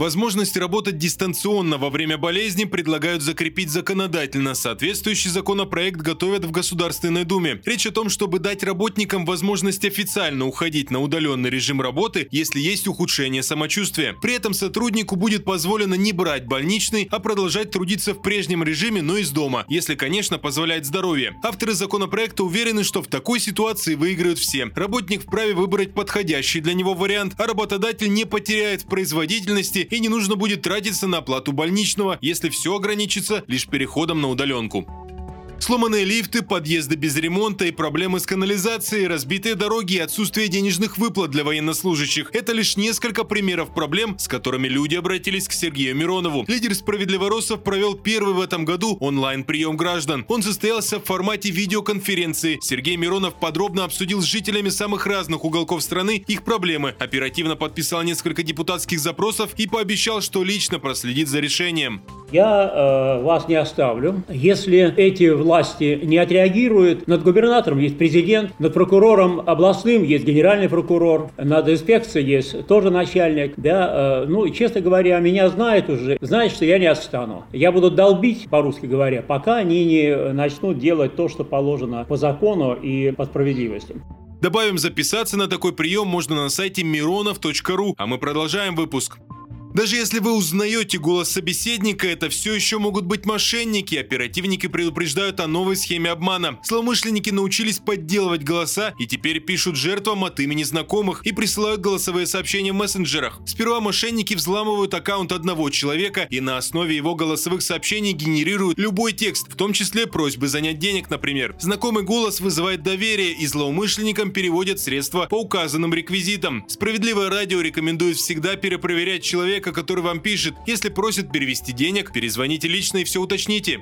Возможность работать дистанционно во время болезни предлагают закрепить законодательно. Соответствующий законопроект готовят в Государственной Думе. Речь о том, чтобы дать работникам возможность официально уходить на удаленный режим работы, если есть ухудшение самочувствия. При этом сотруднику будет позволено не брать больничный, а продолжать трудиться в прежнем режиме, но из дома, если, конечно, позволяет здоровье. Авторы законопроекта уверены, что в такой ситуации выиграют все. Работник вправе выбрать подходящий для него вариант, а работодатель не потеряет в производительности и не нужно будет тратиться на оплату больничного, если все ограничится лишь переходом на удаленку. Сломанные лифты, подъезды без ремонта и проблемы с канализацией, разбитые дороги и отсутствие денежных выплат для военнослужащих – это лишь несколько примеров проблем, с которыми люди обратились к Сергею Миронову. Лидер справедливоросов провел первый в этом году онлайн-прием граждан. Он состоялся в формате видеоконференции. Сергей Миронов подробно обсудил с жителями самых разных уголков страны их проблемы, оперативно подписал несколько депутатских запросов и пообещал, что лично проследит за решением. Я э, вас не оставлю. Если эти власти не отреагируют, над губернатором есть президент, над прокурором областным есть генеральный прокурор, над инспекцией есть тоже начальник. Да, э, ну, честно говоря, меня знают уже, знают, что я не отстану. Я буду долбить, по-русски говоря, пока они не начнут делать то, что положено по закону и по справедливости. Добавим, записаться на такой прием можно на сайте mironov.ru, а мы продолжаем выпуск. Даже если вы узнаете голос собеседника, это все еще могут быть мошенники. Оперативники предупреждают о новой схеме обмана. Злоумышленники научились подделывать голоса и теперь пишут жертвам от имени знакомых и присылают голосовые сообщения в мессенджерах. Сперва мошенники взламывают аккаунт одного человека и на основе его голосовых сообщений генерируют любой текст, в том числе просьбы занять денег, например. Знакомый голос вызывает доверие и злоумышленникам переводят средства по указанным реквизитам. Справедливое радио рекомендует всегда перепроверять человека человека, который вам пишет. Если просит перевести денег, перезвоните лично и все уточните.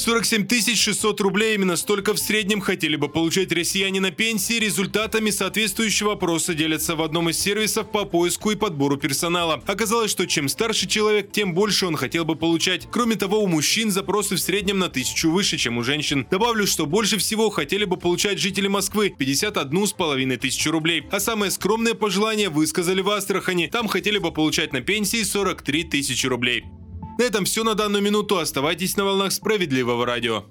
47 600 рублей именно столько в среднем хотели бы получать россияне на пенсии. Результатами соответствующего опроса делятся в одном из сервисов по поиску и подбору персонала. Оказалось, что чем старше человек, тем больше он хотел бы получать. Кроме того, у мужчин запросы в среднем на тысячу выше, чем у женщин. Добавлю, что больше всего хотели бы получать жители Москвы – 51 с половиной тысячи рублей. А самое скромное пожелание высказали в Астрахани. Там хотели бы получать на пенсии 43 тысячи рублей. На этом все на данную минуту. Оставайтесь на волнах справедливого радио.